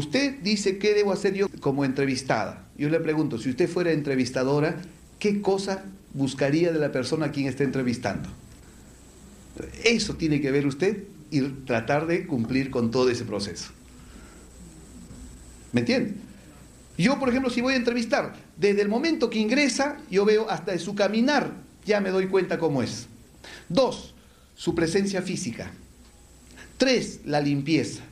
usted dice qué debo hacer yo como entrevistada. Yo le pregunto, si usted fuera entrevistadora, ¿qué cosa buscaría de la persona a quien está entrevistando? Eso tiene que ver usted y tratar de cumplir con todo ese proceso. ¿Me entiende? Yo, por ejemplo, si voy a entrevistar, desde el momento que ingresa, yo veo hasta su caminar, ya me doy cuenta cómo es. Dos, su presencia física. Tres, la limpieza.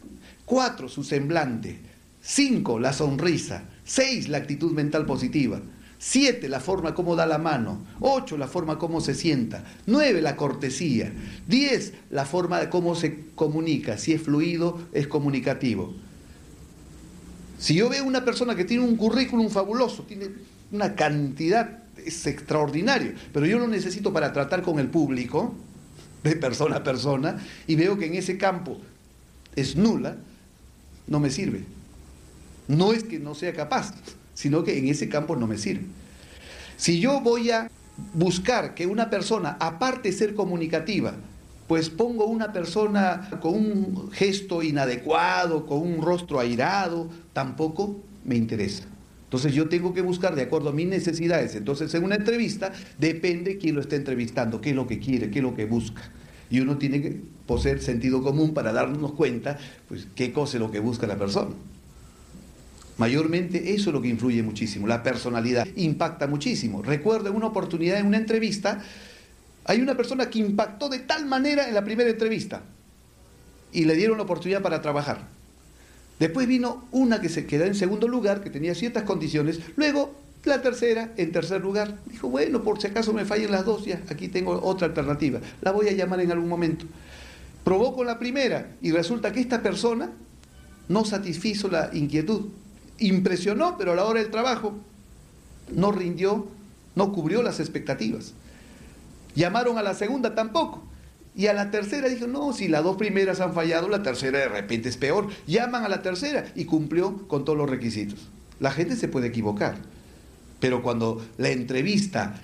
Cuatro, su semblante. Cinco, la sonrisa. Seis, la actitud mental positiva. Siete, la forma como da la mano. Ocho, la forma como se sienta. Nueve, la cortesía. Diez, la forma de cómo se comunica. Si es fluido, es comunicativo. Si yo veo una persona que tiene un currículum fabuloso, tiene una cantidad, es extraordinario, pero yo lo necesito para tratar con el público, de persona a persona, y veo que en ese campo es nula, no me sirve. No es que no sea capaz, sino que en ese campo no me sirve. Si yo voy a buscar que una persona, aparte de ser comunicativa, pues pongo una persona con un gesto inadecuado, con un rostro airado, tampoco me interesa. Entonces yo tengo que buscar de acuerdo a mis necesidades. Entonces en una entrevista depende quién lo está entrevistando, qué es lo que quiere, qué es lo que busca. Y uno tiene que poseer sentido común para darnos cuenta, pues, qué cosa es lo que busca la persona. Mayormente eso es lo que influye muchísimo, la personalidad impacta muchísimo. Recuerdo una oportunidad en una entrevista, hay una persona que impactó de tal manera en la primera entrevista y le dieron la oportunidad para trabajar. Después vino una que se quedó en segundo lugar, que tenía ciertas condiciones. Luego la tercera en tercer lugar. Dijo, bueno, por si acaso me fallen las dos, ya aquí tengo otra alternativa. La voy a llamar en algún momento. Probó con la primera y resulta que esta persona no satisfizo la inquietud. Impresionó, pero a la hora del trabajo no rindió, no cubrió las expectativas. Llamaron a la segunda tampoco. Y a la tercera dijo, no, si las dos primeras han fallado, la tercera de repente es peor. Llaman a la tercera y cumplió con todos los requisitos. La gente se puede equivocar, pero cuando la entrevista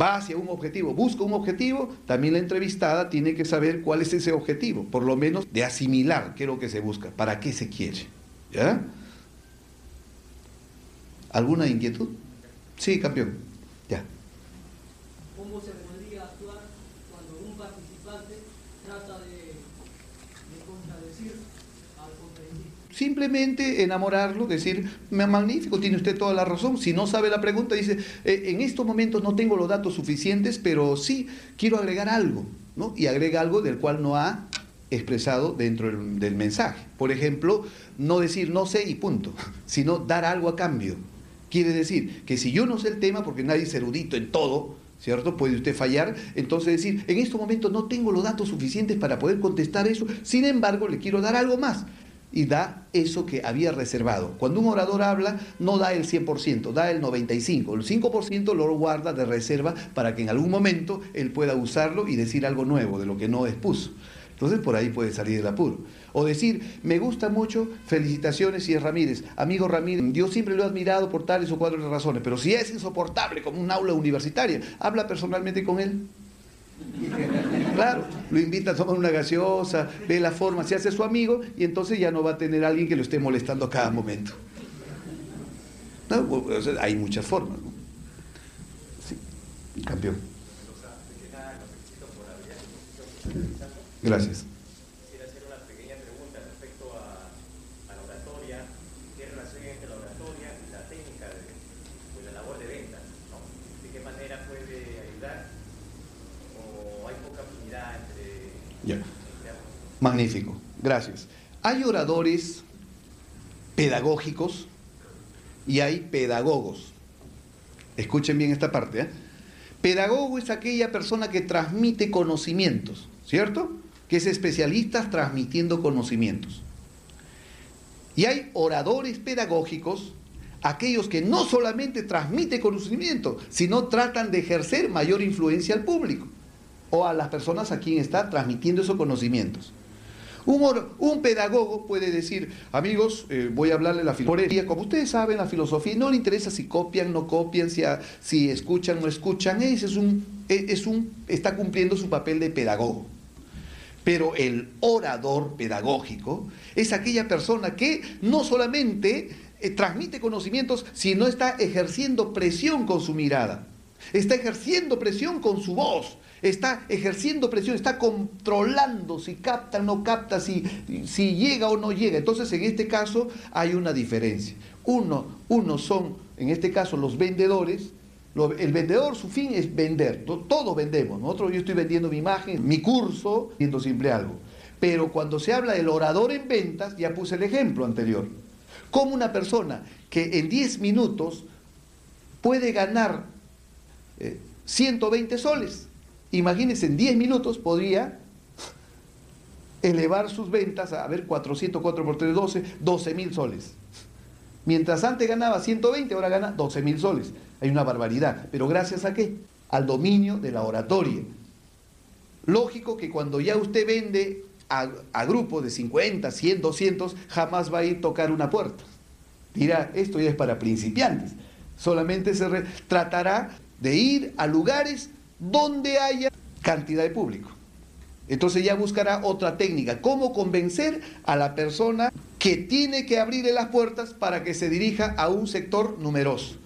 va hacia un objetivo, busca un objetivo, también la entrevistada tiene que saber cuál es ese objetivo, por lo menos de asimilar qué es lo que se busca, para qué se quiere. ¿Ya? ¿Alguna inquietud? Sí, campeón. Ya. ¿Cómo se podría actuar cuando un participante trata de, de contradecir al conferencista? Simplemente enamorarlo, decir, magnífico, tiene usted toda la razón. Si no sabe la pregunta, dice, "Eh, en estos momentos no tengo los datos suficientes, pero sí quiero agregar algo, ¿no? Y agrega algo del cual no ha expresado dentro del, del mensaje. Por ejemplo, no decir no sé y punto, sino dar algo a cambio. Quiere decir que si yo no sé el tema, porque nadie es erudito en todo, ¿cierto? Puede usted fallar, entonces decir, en estos momentos no tengo los datos suficientes para poder contestar eso, sin embargo, le quiero dar algo más. Y da eso que había reservado. Cuando un orador habla, no da el 100%, da el 95%. El 5% lo guarda de reserva para que en algún momento él pueda usarlo y decir algo nuevo de lo que no expuso. Entonces por ahí puede salir el apuro. O decir, me gusta mucho, felicitaciones si es Ramírez. Amigo Ramírez, yo siempre lo he admirado por tales o cuatro razones, pero si es insoportable como un aula universitaria, habla personalmente con él. Claro, lo invita a tomar una gaseosa, ve la forma, se hace su amigo y entonces ya no va a tener alguien que lo esté molestando a cada momento. Hay muchas formas. ¿no? Sí, campeón. Gracias. La oratoria. ¿Qué relación hay entre la oratoria y la técnica de, de la labor de ventas? ¿De qué manera puede ayudar? ¿O hay poca afinidad entre, Ya. Magnífico, gracias. Hay oradores pedagógicos y hay pedagogos. Escuchen bien esta parte. ¿eh? Pedagogo es aquella persona que transmite conocimientos, ¿cierto? Que es especialista transmitiendo conocimientos. Y hay oradores pedagógicos, aquellos que no solamente transmiten conocimiento, sino tratan de ejercer mayor influencia al público o a las personas a quien está transmitiendo esos conocimientos. Un, pedagogo puede decir, amigos, eh, voy a hablarle la filosofía. Como ustedes saben, la filosofía no le interesa si copian, no copian, si escuchan, no escuchan. Ese es un, e- es un, está cumpliendo su papel de pedagogo. Pero el orador pedagógico es aquella persona que no solamente eh, transmite conocimientos, sino está ejerciendo presión con su mirada, está ejerciendo presión con su voz, está ejerciendo presión, está controlando si capta o no capta, si, si llega o no llega. Entonces, en este caso hay una diferencia. Uno, uno son, en este caso, los vendedores. El vendedor, su fin es vender. Todos vendemos. Nosotros, yo estoy vendiendo mi imagen, mi curso, viendo siempre algo. Pero cuando se habla del orador en ventas, ya puse el ejemplo anterior. Como una persona que en 10 minutos puede ganar 120 eh, soles, imagínense, en 10 minutos podría elevar sus ventas a, ver, 404 por 3, 12, 12 mil soles. Mientras antes ganaba 120, ahora gana 12 mil soles. Hay una barbaridad. ¿Pero gracias a qué? Al dominio de la oratoria. Lógico que cuando ya usted vende a, a grupos de 50, 100, 200, jamás va a ir a tocar una puerta. Dirá, esto ya es para principiantes. Solamente se tratará de ir a lugares donde haya cantidad de público. Entonces ya buscará otra técnica, cómo convencer a la persona que tiene que abrirle las puertas para que se dirija a un sector numeroso.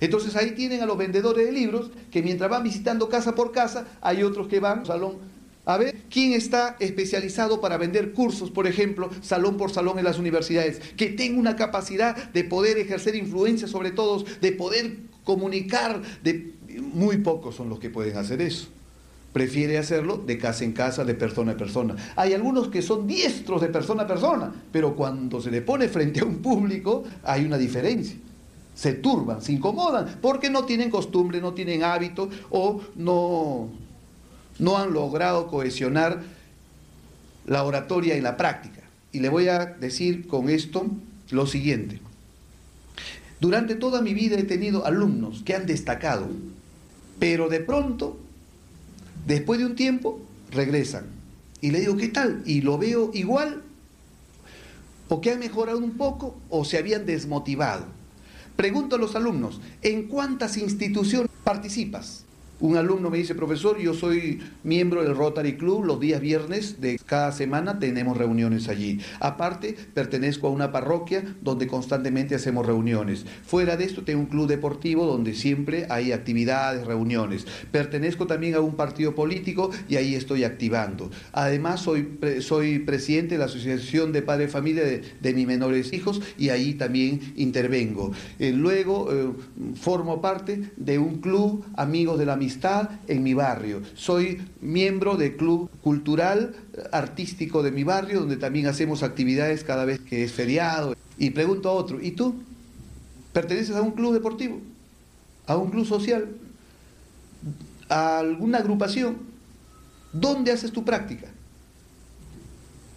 Entonces ahí tienen a los vendedores de libros que mientras van visitando casa por casa, hay otros que van salón a ver quién está especializado para vender cursos, por ejemplo, salón por salón en las universidades, que tenga una capacidad de poder ejercer influencia sobre todos, de poder comunicar, de muy pocos son los que pueden hacer eso. Prefiere hacerlo de casa en casa, de persona a persona. Hay algunos que son diestros de persona a persona, pero cuando se le pone frente a un público hay una diferencia. Se turban, se incomodan, porque no tienen costumbre, no tienen hábito o no, no han logrado cohesionar la oratoria en la práctica. Y le voy a decir con esto lo siguiente. Durante toda mi vida he tenido alumnos que han destacado pero de pronto, después de un tiempo, regresan. Y le digo, ¿qué tal? Y lo veo igual, o que han mejorado un poco, o se habían desmotivado. Pregunto a los alumnos, ¿en cuántas instituciones participas? Un alumno me dice, profesor, yo soy miembro del Rotary Club, los días viernes de cada semana tenemos reuniones allí. Aparte, pertenezco a una parroquia donde constantemente hacemos reuniones. Fuera de esto, tengo un club deportivo donde siempre hay actividades, reuniones. Pertenezco también a un partido político y ahí estoy activando. Además, soy, soy presidente de la Asociación de Padres de Familia de, mis menores hijos y ahí también intervengo. Eh, luego, eh, formo parte de un club Amigos de la está en mi barrio. Soy miembro del club cultural artístico de mi barrio, donde también hacemos actividades cada vez que es feriado. Y pregunto a otro, ¿y tú? ¿Perteneces a un club deportivo? ¿A un club social? ¿A alguna agrupación? ¿Dónde haces tu práctica?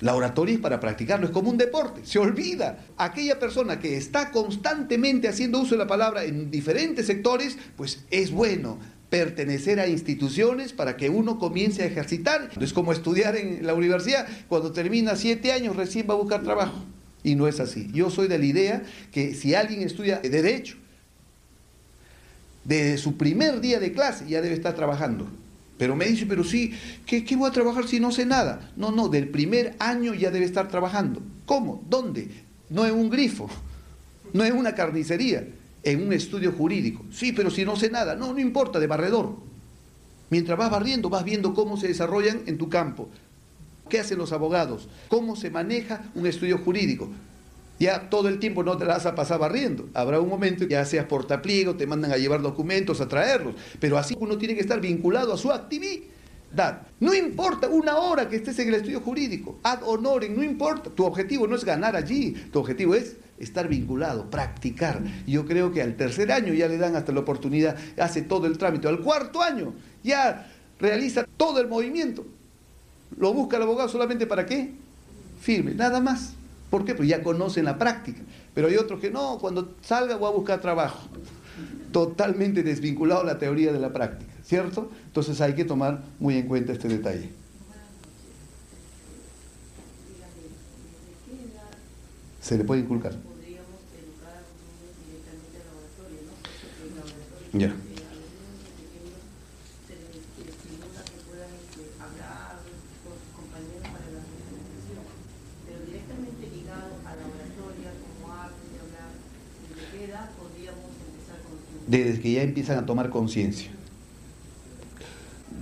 La oratoria es para practicarlo, es como un deporte, se olvida. Aquella persona que está constantemente haciendo uso de la palabra en diferentes sectores, pues es bueno pertenecer a instituciones para que uno comience a ejercitar. Es como estudiar en la universidad, cuando termina siete años recién va a buscar trabajo. Y no es así. Yo soy de la idea que si alguien estudia derecho, desde su primer día de clase ya debe estar trabajando. Pero me dice, pero sí, ¿qué, ¿qué, voy a trabajar si no sé nada? No, no, del primer año ya debe estar trabajando. ¿Cómo? ¿Dónde? No en un grifo, no en una carnicería, en un estudio jurídico. Sí, pero si no sé nada, no, no importa, de barredor. Mientras vas barriendo, vas viendo cómo se desarrollan en tu campo. ¿Qué hacen los abogados? ¿Cómo se maneja un estudio jurídico? Ya todo el tiempo no te vas a pasar barriendo. Habrá un momento que ya seas portapliego, te mandan a llevar documentos, a traerlos. Pero así uno tiene que estar vinculado a su actividad. No importa una hora que estés en el estudio jurídico, ad honorem, no importa. Tu objetivo no es ganar allí, tu objetivo es estar vinculado, practicar. Yo creo que al tercer año ya le dan hasta la oportunidad, hace todo el trámite. Al cuarto año ya realiza todo el movimiento. Lo busca el abogado solamente para qué? Firme, nada más. ¿Por qué? Pues ya conocen la práctica. Pero hay otros que no, cuando salga voy a buscar trabajo. Totalmente desvinculado la teoría de la práctica, ¿cierto? Entonces hay que tomar muy en cuenta este detalle. Se le puede inculcar. Ya. Yeah. desde que ya empiezan a tomar conciencia.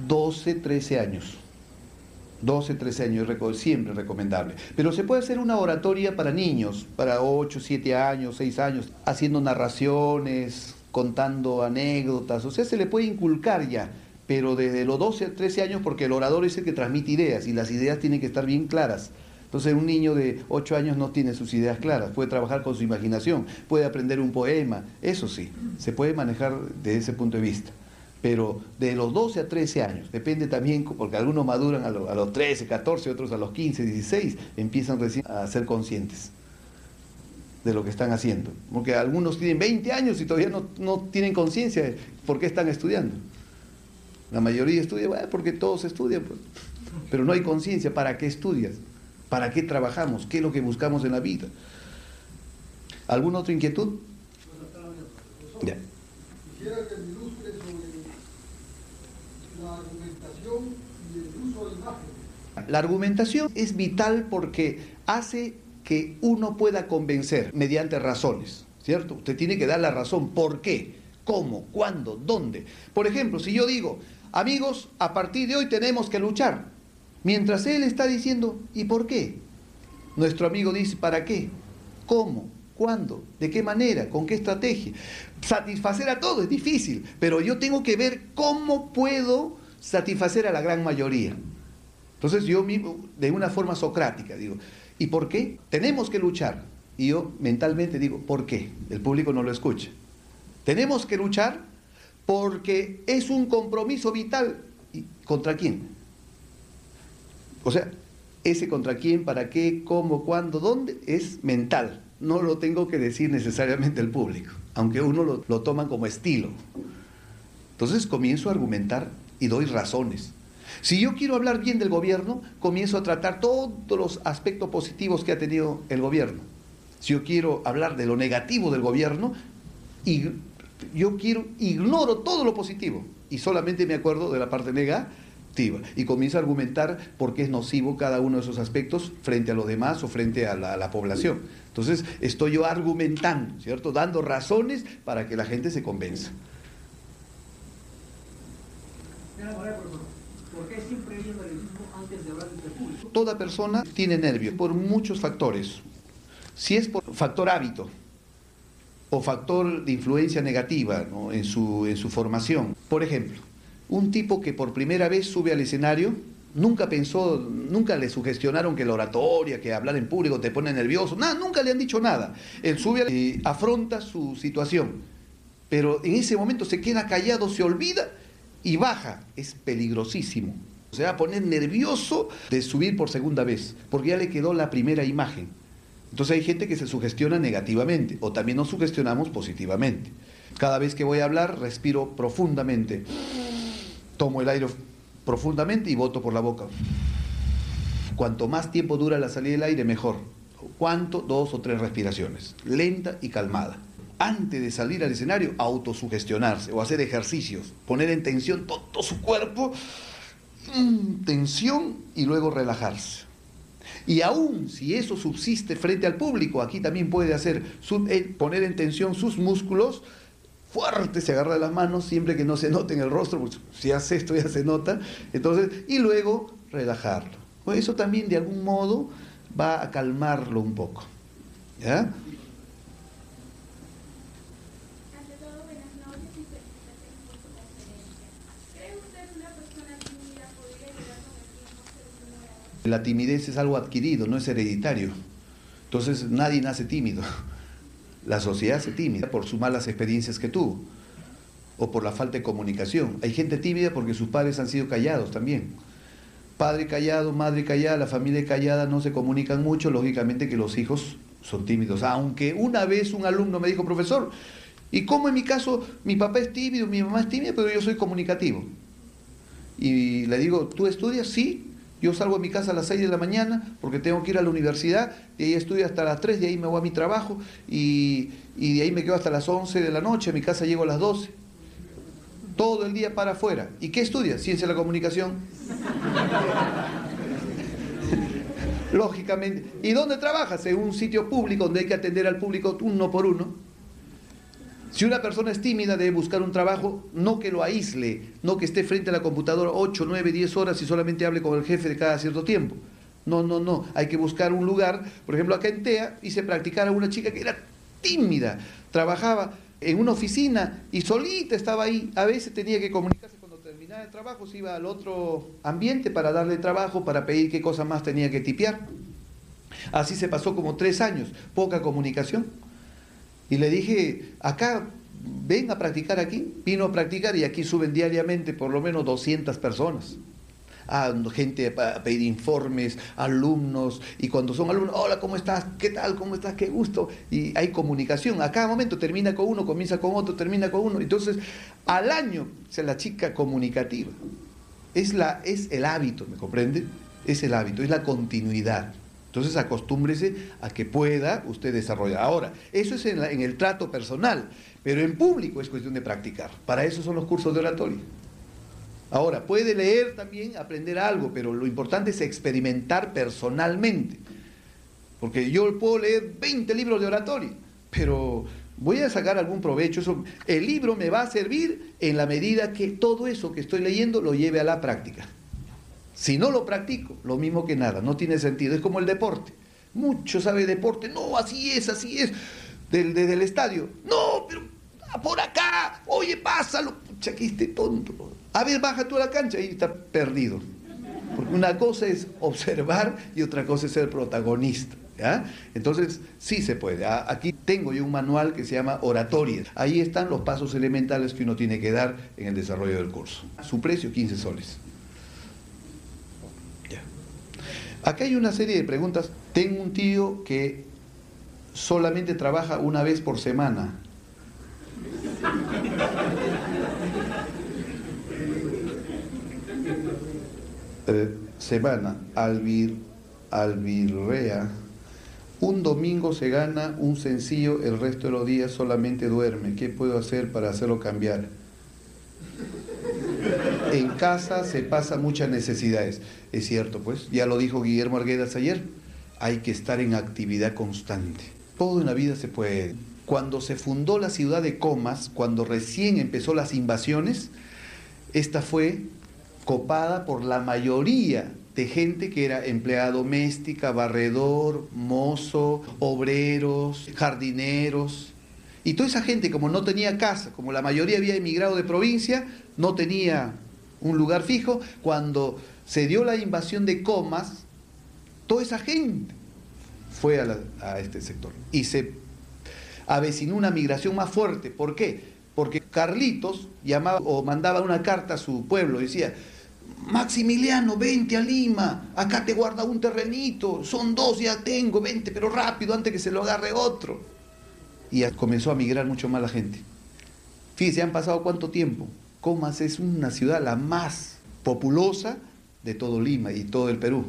12, 13 años. 12, 13 años es siempre recomendable. Pero se puede hacer una oratoria para niños, para 8, 7 años, 6 años, haciendo narraciones, contando anécdotas, o sea, se le puede inculcar ya, pero desde los 12 a 13 años, porque el orador es el que transmite ideas y las ideas tienen que estar bien claras. Entonces un niño de 8 años no tiene sus ideas claras, puede trabajar con su imaginación, puede aprender un poema, eso sí, se puede manejar desde ese punto de vista pero de los 12 a 13 años, depende también, porque algunos maduran a, los 13, 14, otros a los 15, 16, empiezan recién a ser conscientes de lo que están haciendo. Porque algunos tienen 20 años y todavía no, tienen conciencia de por qué están estudiando. La mayoría estudia porque todos estudian, pues. pero no hay conciencia. ¿Para qué estudias? ¿Para qué trabajamos? ¿Qué es lo que buscamos en la vida? ¿Alguna otra inquietud? Ya. Quisiera que me ilustre sobre la argumentación y el uso de imagen. La argumentación es vital porque hace que uno pueda convencer mediante razones, ¿cierto? Usted tiene que dar la razón. ¿Por qué? ¿Cómo? ¿Cuándo? ¿Dónde? Por ejemplo, si yo digo, amigos, a partir de hoy tenemos que luchar, mientras él está diciendo, ¿y por qué? Nuestro amigo dice, ¿para qué? ¿Cómo? ¿Cuándo? ¿De qué manera? ¿Con qué estrategia? Satisfacer a todos es difícil, pero yo tengo que ver cómo puedo satisfacer a la gran mayoría. Entonces yo mismo, de una forma socrática, digo, ¿y por qué? Tenemos que luchar. Y yo mentalmente digo, ¿por qué? El público no lo escucha. Tenemos que luchar porque es un compromiso vital. ¿Y ¿Contra quién? O sea, ese contra quién, para qué, cómo, cuándo, dónde, es mental no lo tengo que decir necesariamente el público, aunque uno lo, lo toma como estilo. Entonces comienzo a argumentar y doy razones. Si yo quiero hablar bien del gobierno, comienzo a tratar todos los aspectos positivos que ha tenido el gobierno. Si yo quiero hablar de lo negativo del gobierno, y yo quiero, ignoro todo lo positivo y solamente me acuerdo de la parte negativa y comienza a argumentar por qué es nocivo cada uno de esos aspectos frente a los demás o frente a la, población. Entonces, estoy yo argumentando, ¿cierto? Dando razones para que la gente se convenza. Toda persona tiene nervios por muchos factores. Si es por factor hábito o factor de influencia negativa en, su, en su formación. Por ejemplo, un tipo que por primera vez sube al escenario, nunca pensó, nunca le sugestionaron que la oratoria, que hablar en público te pone nervioso, nada, nunca le han dicho nada. Él sube y afronta su situación, pero en ese momento se queda callado, se olvida y baja. Es peligrosísimo. Se va a poner nervioso de subir por segunda vez, porque ya le quedó la primera imagen. Entonces hay gente que se sugestiona negativamente, o también nos sugestionamos positivamente. Cada vez que voy a hablar, respiro profundamente tomo el aire profundamente y boto por la boca. Cuanto más tiempo dura la salida del aire, mejor. ¿Cuánto? Dos o tres respiraciones, lenta y calmada. Antes de salir al escenario, autosugestionarse o hacer ejercicios, poner en tensión todo su cuerpo, tensión y luego relajarse. Y aún si eso subsiste frente al público, aquí también puede hacer eh, poner en tensión sus músculos, fuerte, se agarra las manos, siempre que no se note en el rostro, porque si hace esto ya se nota, entonces, y luego relajarlo. Pues eso también de algún modo va a calmarlo un poco. ¿Ya? La timidez es algo adquirido, no es hereditario. Entonces nadie nace tímido. La sociedad se tímida por sus malas experiencias que tuvo o por la falta de comunicación. Hay gente tímida porque sus padres han sido callados también. Padre callado, madre callada, la familia callada, no se comunican mucho, lógicamente que los hijos son tímidos. Aunque una vez un alumno me dijo, profesor, ¿y cómo en mi caso mi papá es tímido, mi mamá es tímida, pero yo soy comunicativo? Y le digo, ¿tú estudias? Sí, yo salgo de mi casa a las 6 de la mañana porque tengo que ir a la universidad, y ahí estudio hasta las 3, de ahí me voy a mi trabajo y, de ahí me quedo hasta las 11 de la noche, a mi casa llego a las 12. Todo el día para afuera. ¿Y qué estudia? Ciencia de la comunicación. Lógicamente. ¿Y dónde trabajas? En un sitio público donde hay que atender al público uno por uno. Si una persona es tímida, debe buscar un trabajo, no que lo aísle, no que esté frente a la computadora 8, 9, 10 horas y solamente hable con el jefe de cada cierto tiempo. No, no, no. Hay que buscar un lugar. Por ejemplo, acá en TEA hice practicar a una chica que era tímida. Trabajaba en una oficina y solita estaba ahí. A veces tenía que comunicarse cuando terminaba el trabajo, se iba al otro ambiente para darle trabajo, para pedir qué cosa más tenía que tipear. Así se pasó como tres años, poca comunicación. Y le dije, acá, ven a practicar aquí. Vino a practicar y aquí suben diariamente por lo menos 200 personas gente a pedir informes, alumnos, y cuando son alumnos, hola, ¿cómo estás? ¿Qué tal? ¿Cómo estás? Qué gusto. Y hay comunicación. A cada momento termina con uno, comienza con otro, termina con uno. Entonces, al año, es la chica comunicativa. Es, la, es el hábito, ¿me comprende? Es el hábito, es la continuidad. Entonces acostúmbrese a que pueda usted desarrollar. Ahora, eso es en, el trato personal, pero en público es cuestión de practicar. Para eso son los cursos de oratoria. Ahora, puede leer también, aprender algo, pero lo importante es experimentar personalmente. Porque yo puedo leer 20 libros de oratoria, pero voy a sacar algún provecho. El libro me va a servir en la medida que todo eso que estoy leyendo lo lleve a la práctica. Si no lo practico, lo mismo que nada, no tiene sentido. Es como el deporte. Mucho sabe deporte, no, así es, así es. desde el estadio, no, pero por acá, oye, pásalo. Pucha, que este tonto. A ver, baja tú a la cancha y está perdido. Porque una cosa es observar y otra cosa es ser protagonista. Entonces, sí se puede. Aquí tengo yo un manual que se llama Oratoria. Ahí están los pasos elementales que uno tiene que dar en el desarrollo del curso. Su precio, 15 soles. Acá hay una serie de preguntas. Tengo un tío que solamente trabaja una vez por semana. Eh, semana, Albir, Albirrea. Un domingo se gana un sencillo, el resto de los días solamente duerme. ¿Qué puedo hacer para hacerlo cambiar? En casa se pasan muchas necesidades. Es cierto, pues, ya lo dijo Guillermo Arguedas ayer, hay que estar en actividad constante. Todo en la vida se puede. Cuando se fundó la ciudad de Comas, cuando recién empezó las invasiones, esta fue copada por la mayoría de gente que era empleada doméstica, barredor, mozo, obreros, jardineros. Y toda esa gente, como no tenía casa, como la mayoría había emigrado de provincia, no tenía un lugar fijo, cuando se dio la invasión de Comas, toda esa gente fue a, este sector. Y se avecinó una migración más fuerte. ¿Por qué? Porque Carlitos llamaba o mandaba una carta a su pueblo, decía, Maximiliano, vente a Lima, acá te guarda un terrenito, son dos, ya tengo, vente, pero rápido, antes que se lo agarre otro. Y comenzó a migrar mucho más la gente. Fíjense, han pasado cuánto tiempo. Comas es una ciudad la más populosa de todo Lima y todo el Perú.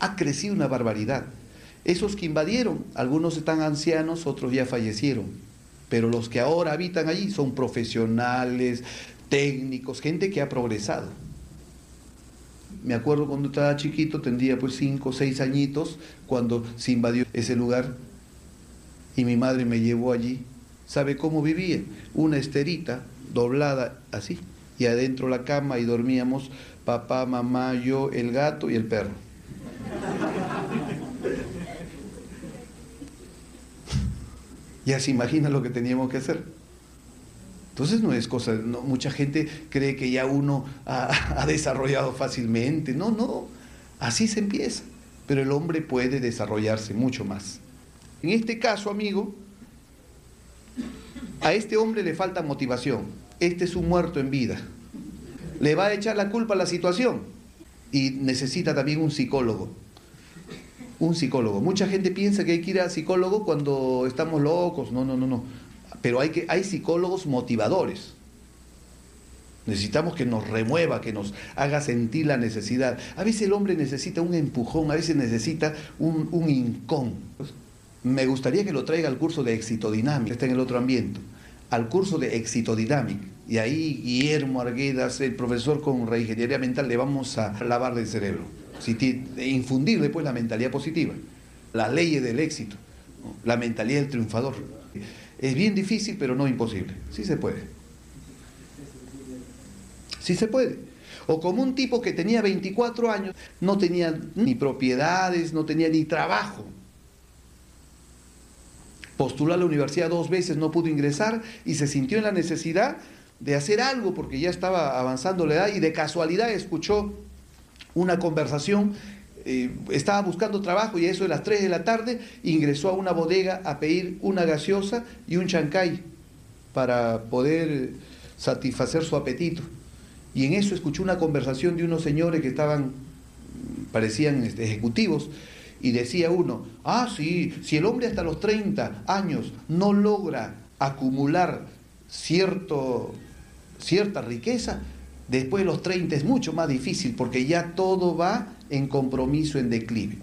Ha crecido una barbaridad. Esos que invadieron, algunos están ancianos, otros ya fallecieron. Pero los que ahora habitan allí son profesionales, técnicos, gente que ha progresado me acuerdo cuando estaba chiquito, tendría pues cinco o seis añitos, cuando se invadió ese lugar y mi madre me llevó allí. ¿Sabe cómo vivía? Una esterita doblada así, y adentro la cama y dormíamos papá, mamá, yo, el gato y el perro. ya se imagina lo que teníamos que hacer. Entonces no es cosa, mucha gente cree que ya uno ha, desarrollado fácilmente. No, no, así se empieza. Pero el hombre puede desarrollarse mucho más. En este caso, amigo, a este hombre le falta motivación. Este es un muerto en vida. Le va a echar la culpa a la situación y necesita también un psicólogo. Un psicólogo. Mucha gente piensa que hay que ir al psicólogo cuando estamos locos. No, no, no, no pero hay, que, hay psicólogos motivadores. Necesitamos que nos remueva, que nos haga sentir la necesidad. A veces el hombre necesita un empujón, a veces necesita un, un incón. Me gustaría que lo traiga al curso de exitodinámica, está en el otro ambiente, al curso de exitodinámica. Y ahí Guillermo Arguedas, el profesor con reingeniería mental, le vamos a lavar del cerebro. Infundir después la mentalidad positiva, las leyes del éxito, la mentalidad del triunfador. Es bien difícil, pero no imposible. Sí se puede. Sí se puede. O como un tipo que tenía 24 años, no tenía ni propiedades, no tenía ni trabajo. Postuló a la universidad dos veces, no pudo ingresar y se sintió en la necesidad de hacer algo porque ya estaba avanzando la edad y de casualidad escuchó una conversación eh, estaba buscando trabajo y a eso de las 3 de la tarde ingresó a una bodega a pedir una gaseosa y un chancay para poder satisfacer su apetito. Y en eso escuchó una conversación de unos señores que estaban, parecían este, ejecutivos, y decía uno, ah, sí, si el hombre hasta los 30 años no logra acumular cierto, cierta riqueza, después de los 30 es mucho más difícil porque ya todo va en compromiso, en declive.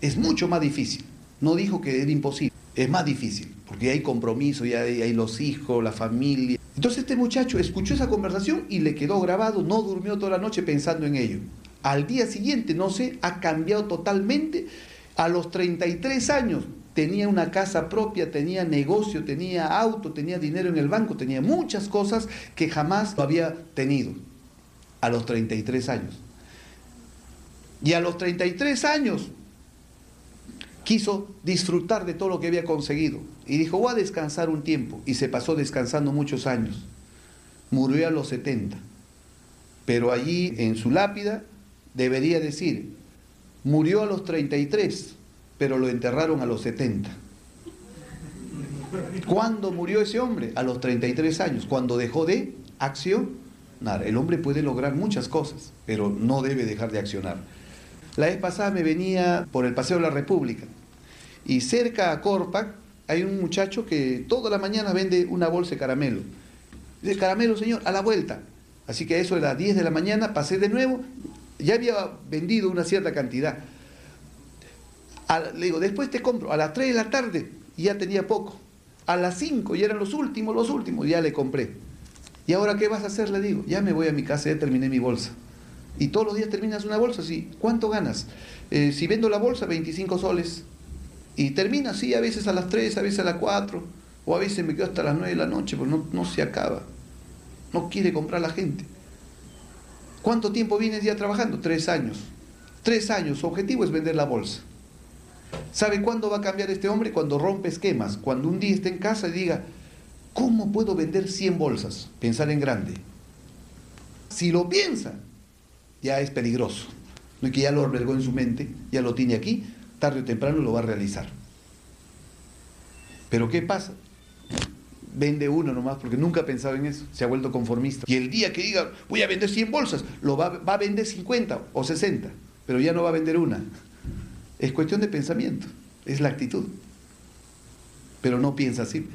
Es mucho más difícil. No dijo que era imposible, es más difícil, porque hay compromiso, ya hay, hay los hijos, la familia. Entonces este muchacho escuchó esa conversación y le quedó grabado, no durmió toda la noche pensando en ello. Al día siguiente, no sé, ha cambiado totalmente. A los 33 años tenía una casa propia, tenía negocio, tenía auto, tenía dinero en el banco, tenía muchas cosas que jamás lo había tenido a los 33 años. Y a los 33 años quiso disfrutar de todo lo que había conseguido. Y dijo, voy a descansar un tiempo. Y se pasó descansando muchos años. Murió a los 70. Pero allí en su lápida debería decir, murió a los 33, pero lo enterraron a los 70. ¿Cuándo murió ese hombre? A los 33 años, cuando dejó de accionar. El hombre puede lograr muchas cosas, pero no debe dejar de accionar. La vez pasada me venía por el Paseo de la República y cerca a Corpac hay un muchacho que toda la mañana vende una bolsa de caramelo. Dice, caramelo, señor, a la vuelta. Así que eso era las 10 de la mañana, pasé de nuevo, ya había vendido una cierta cantidad. le digo, después te compro, a las 3 de la tarde ya tenía poco. A las 5 ya eran los últimos, los últimos, ya le compré. ¿Y ahora qué vas a hacer? Le digo, ya me voy a mi casa, ya terminé mi bolsa y todos los días terminas una bolsa, ¿sí? ¿cuánto ganas? Eh, si vendo la bolsa, 25 soles. Y termina así, a veces a las 3, a veces a las 4, o a veces me quedo hasta las 9 de la noche, porque no, no se acaba. No quiere comprar la gente. ¿Cuánto tiempo vienes ya trabajando? Tres años. Tres años, su objetivo es vender la bolsa. ¿Sabe cuándo va a cambiar este hombre? Cuando rompe esquemas, cuando un día esté en casa y diga, ¿cómo puedo vender 100 bolsas? Pensar en grande. Si lo piensa, ya es peligroso. No es que ya lo albergó en su mente, ya lo tiene aquí, tarde o temprano lo va a realizar. Pero ¿qué pasa? Vende uno nomás, porque nunca ha pensado en eso, se ha vuelto conformista. Y el día que diga, voy a vender 100 bolsas, lo va, va a vender 50 o 60, pero ya no va a vender una. Es cuestión de pensamiento, es la actitud. Pero no piensa así.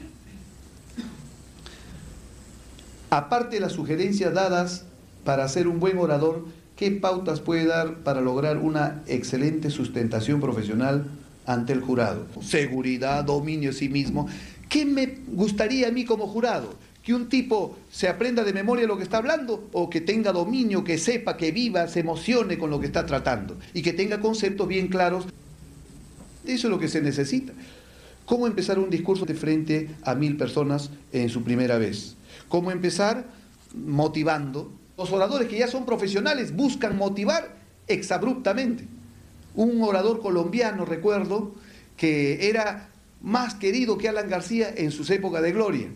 Aparte de las sugerencias dadas para ser un buen orador, ¿Qué pautas puede dar para lograr una excelente sustentación profesional ante el jurado? Seguridad, dominio de sí mismo. ¿Qué me gustaría a mí como jurado? Que un tipo se aprenda de memoria lo que está hablando o que tenga dominio, que sepa, que viva, se emocione con lo que está tratando y que tenga conceptos bien claros. Eso es lo que se necesita. ¿Cómo empezar un discurso de frente a mil personas en su primera vez? ¿Cómo empezar? Motivando, los oradores que ya son profesionales buscan motivar exabruptamente. Un orador colombiano, recuerdo, que era más querido que Alan García en sus épocas de gloria.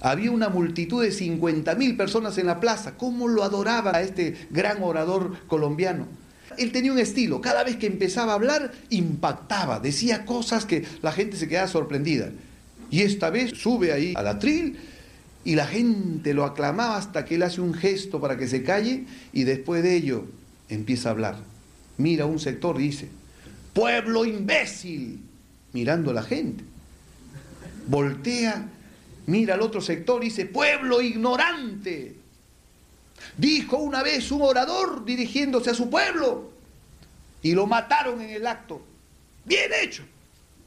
Había una multitud de 50 mil personas en la plaza. ¿Cómo lo adoraba a este gran orador colombiano? Él tenía un estilo, cada vez que empezaba a hablar, impactaba, decía cosas que la gente se quedaba sorprendida. Y esta vez sube ahí al atril y la gente lo aclamaba hasta que él hace un gesto para que se calle y después de ello empieza a hablar. Mira un sector dice, pueblo imbécil, mirando a la gente. Voltea, mira al otro sector y dice, pueblo ignorante. Dijo una vez un orador dirigiéndose a su pueblo y lo mataron en el acto. Bien hecho,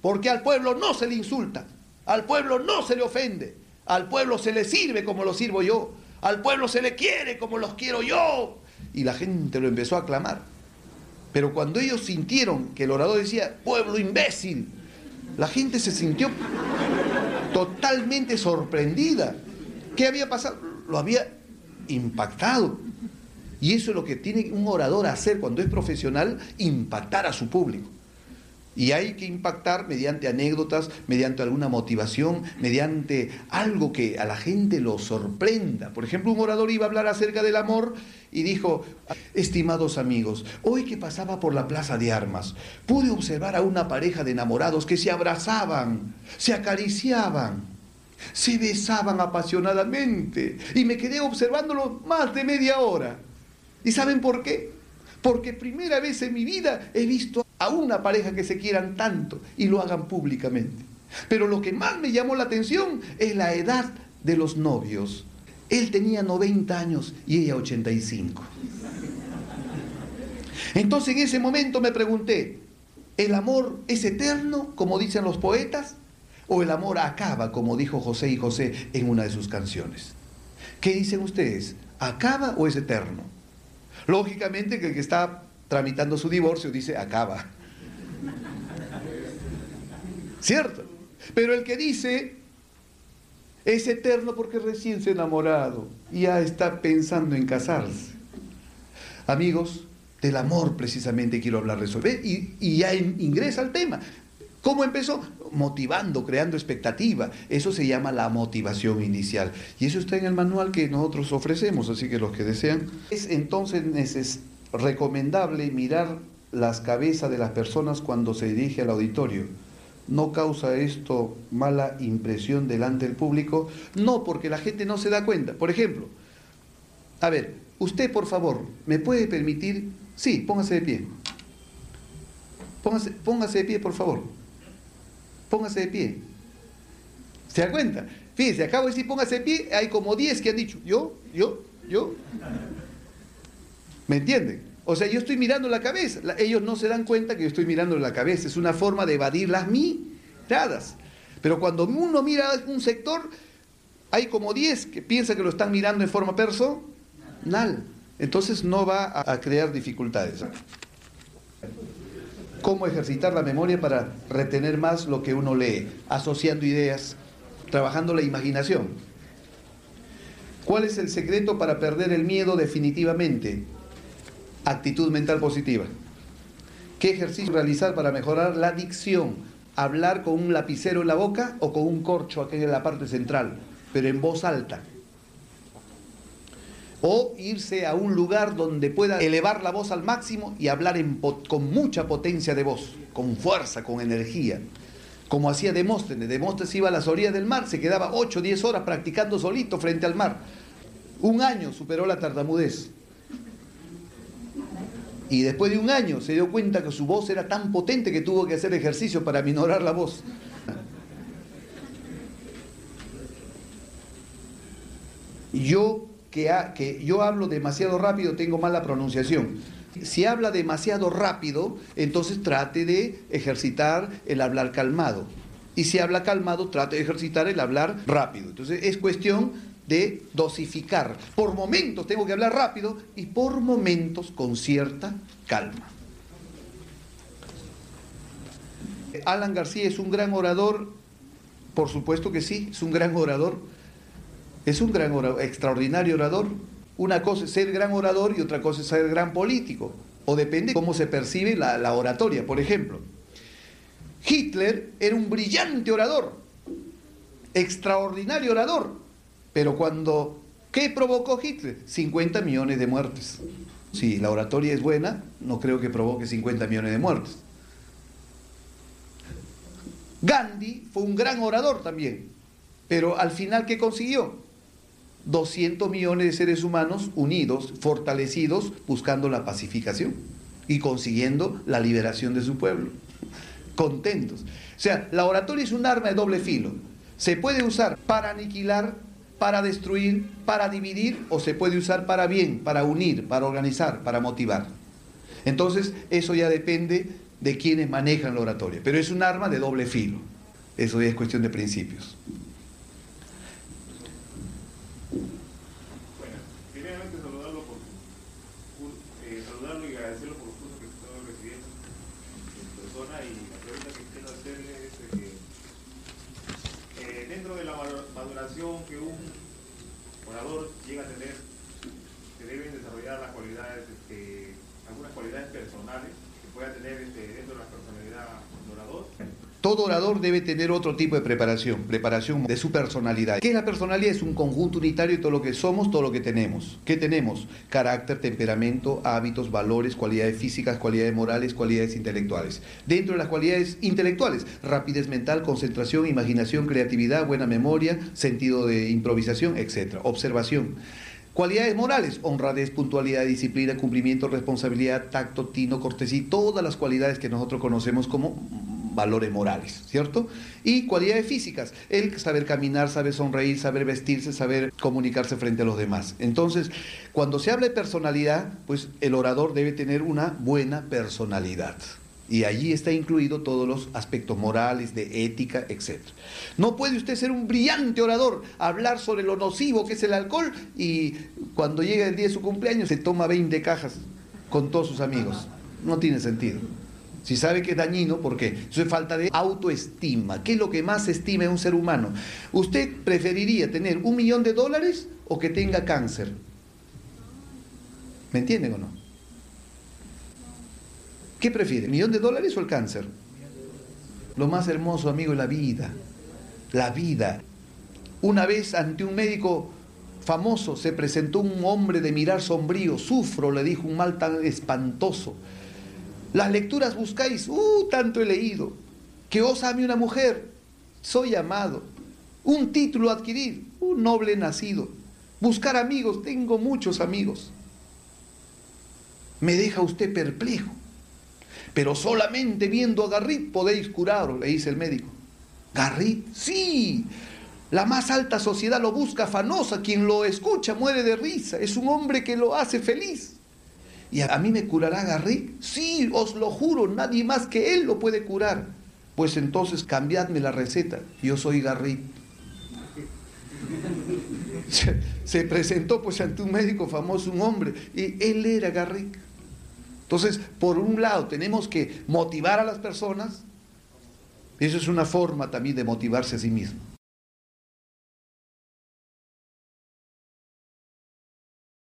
porque al pueblo no se le insulta, al pueblo no se le ofende, al pueblo se le sirve como lo sirvo yo. Al pueblo se le quiere como los quiero yo. Y la gente lo empezó a aclamar. Pero cuando ellos sintieron que el orador decía, pueblo imbécil, La gente se sintió totalmente sorprendida. ¿Qué había pasado? Lo había impactado. Y eso es lo que tiene un orador a hacer cuando es profesional, impactar a su público. Y hay que impactar mediante anécdotas, mediante alguna motivación, mediante algo que a la gente lo sorprenda. Por ejemplo, un orador iba a hablar acerca del amor y dijo, estimados amigos, hoy que pasaba por la plaza de armas, pude observar a una pareja de enamorados que se abrazaban, se acariciaban, se besaban apasionadamente y me quedé observándolo más de media hora. ¿Y saben por qué? Porque primera vez en mi vida he visto a una pareja que se quieran tanto y lo hagan públicamente. Pero lo que más me llamó la atención es la edad de los novios. Él tenía 90 años y ella 85. Entonces en ese momento me pregunté, ¿el amor es eterno, como dicen los poetas? ¿O el amor acaba, como dijo José y José en una de sus canciones? ¿Qué dicen ustedes? ¿Acaba o es eterno? Lógicamente que el que está tramitando su divorcio dice acaba. ¿Cierto? Pero el que dice es eterno porque recién se ha enamorado ya está pensando en casarse. Amigos, del amor precisamente quiero hablar de eso. Y, y ya ingresa al tema. ¿Cómo empezó? Motivando, creando expectativa. Eso se llama la motivación inicial. Y eso está en el manual que nosotros ofrecemos, así que los que desean. Es entonces recomendable mirar las cabezas de las personas cuando se dirige al auditorio. ¿No causa esto mala impresión delante del público? No, porque la gente no se da cuenta. Por ejemplo, a ver, usted por favor, ¿me puede permitir? Sí, póngase de pie. Póngase, póngase de pie, por favor póngase de pie. ¿Se da cuenta? Fíjense, acabo de decir póngase de pie, hay como 10 que han dicho, yo, yo, yo. ¿Me entienden? O sea, yo estoy mirando la cabeza. ellos no se dan cuenta que yo estoy mirando la cabeza. Es una forma de evadir las miradas. Pero cuando uno mira un sector, hay como 10 que piensan que lo están mirando en forma personal. Entonces no va a crear dificultades cómo ejercitar la memoria para retener más lo que uno lee, asociando ideas, trabajando la imaginación. ¿Cuál es el secreto para perder el miedo definitivamente? Actitud mental positiva. ¿Qué ejercicio realizar para mejorar la dicción? ¿Hablar con un lapicero en la boca o con un corcho aquí en la parte central, pero en voz alta? o irse a un lugar donde pueda elevar la voz al máximo y hablar con mucha potencia de voz, con fuerza, con energía. Como hacía Demóstenes. Demóstenes iba a las orillas del mar, se quedaba 8 o 10 horas practicando solito frente al mar. Un año superó la tartamudez. Y después de un año se dio cuenta que su voz era tan potente que tuvo que hacer ejercicio para minorar la voz. Yo que, yo hablo demasiado rápido, tengo mala pronunciación. Si habla demasiado rápido, entonces trate de ejercitar el hablar calmado. Y si habla calmado, trate de ejercitar el hablar rápido. Entonces es cuestión de dosificar. Por momentos tengo que hablar rápido y por momentos con cierta calma. Alan García es un gran orador, por supuesto que sí, es un gran orador es un gran orador, extraordinario orador. Una cosa es ser gran orador y otra cosa es ser gran político. O depende cómo se percibe la, la oratoria. Por ejemplo, Hitler era un brillante orador, extraordinario orador. Pero cuando, ¿qué provocó Hitler? 50 millones de muertes. Si la oratoria es buena, no creo que provoque 50 millones de muertes. Gandhi fue un gran orador también, pero al final, ¿qué consiguió? 200 millones de seres humanos unidos, fortalecidos, buscando la pacificación y consiguiendo la liberación de su pueblo. Contentos. O sea, la oratoria es un arma de doble filo. Se puede usar para aniquilar, para destruir, para dividir, o se puede usar para bien, para unir, para organizar, para motivar. Entonces, eso ya depende de quienes manejan la oratoria. Pero es un arma de doble filo. Eso ya es cuestión de principios. persona y la pregunta que quiero hacerle es que eh, dentro de la maduración que un orador llega a tener, se deben desarrollar las cualidades, este, algunas cualidades personales que pueda tener este, dentro de la personalidad del orador. Todo orador debe tener otro tipo de preparación, preparación de su personalidad. ¿Qué es la personalidad? Es un conjunto unitario de todo lo que somos, todo lo que tenemos. ¿Qué tenemos? Carácter, temperamento, hábitos, valores, cualidades físicas, cualidades morales, cualidades intelectuales. Dentro de las cualidades intelectuales, rapidez mental, concentración, imaginación, creatividad, buena memoria, sentido de improvisación, etc. Observación. Cualidades morales, honradez, puntualidad, disciplina, cumplimiento, responsabilidad, tacto, tino, cortesía, todas las cualidades que nosotros conocemos como valores morales, ¿cierto? Y cualidades físicas, el saber caminar, saber sonreír, saber vestirse, saber comunicarse frente a los demás. Entonces, cuando se habla de personalidad, pues el orador debe tener una buena personalidad. Y allí está incluido todos los aspectos morales, de ética, etc. No puede usted ser un brillante orador, hablar sobre lo nocivo que es el alcohol y cuando llega el día de su cumpleaños se toma 20 cajas con todos sus amigos. No tiene sentido. Si sabe que es dañino, ¿por qué? Eso es falta de autoestima. ¿Qué es lo que más estima en un ser humano? ¿Usted preferiría tener un millón de dólares o que tenga cáncer? ¿Me entienden o no? ¿Qué prefiere? ¿El millón de dólares o el cáncer? Lo más hermoso, amigo, es la vida. La vida. Una vez ante un médico famoso se presentó un hombre de mirar sombrío. Sufro, le dijo, un mal tan espantoso. Las lecturas buscáis, uh, tanto he leído. Que os ame una mujer, soy amado. Un título adquirir, un noble nacido. Buscar amigos, tengo muchos amigos. Me deja usted perplejo. Pero solamente viendo a Garrit podéis curaros, le dice el médico. Garrit, sí. La más alta sociedad lo busca afanosa, quien lo escucha muere de risa, es un hombre que lo hace feliz. ¿Y a mí me curará Garrick? Sí, os lo juro, nadie más que él lo puede curar. Pues entonces cambiadme la receta, yo soy Garrick. Se, presentó pues ante un médico famoso, un hombre, y él era Garrick. Entonces, por un lado, tenemos que motivar a las personas, eso es una forma también de motivarse a sí mismo.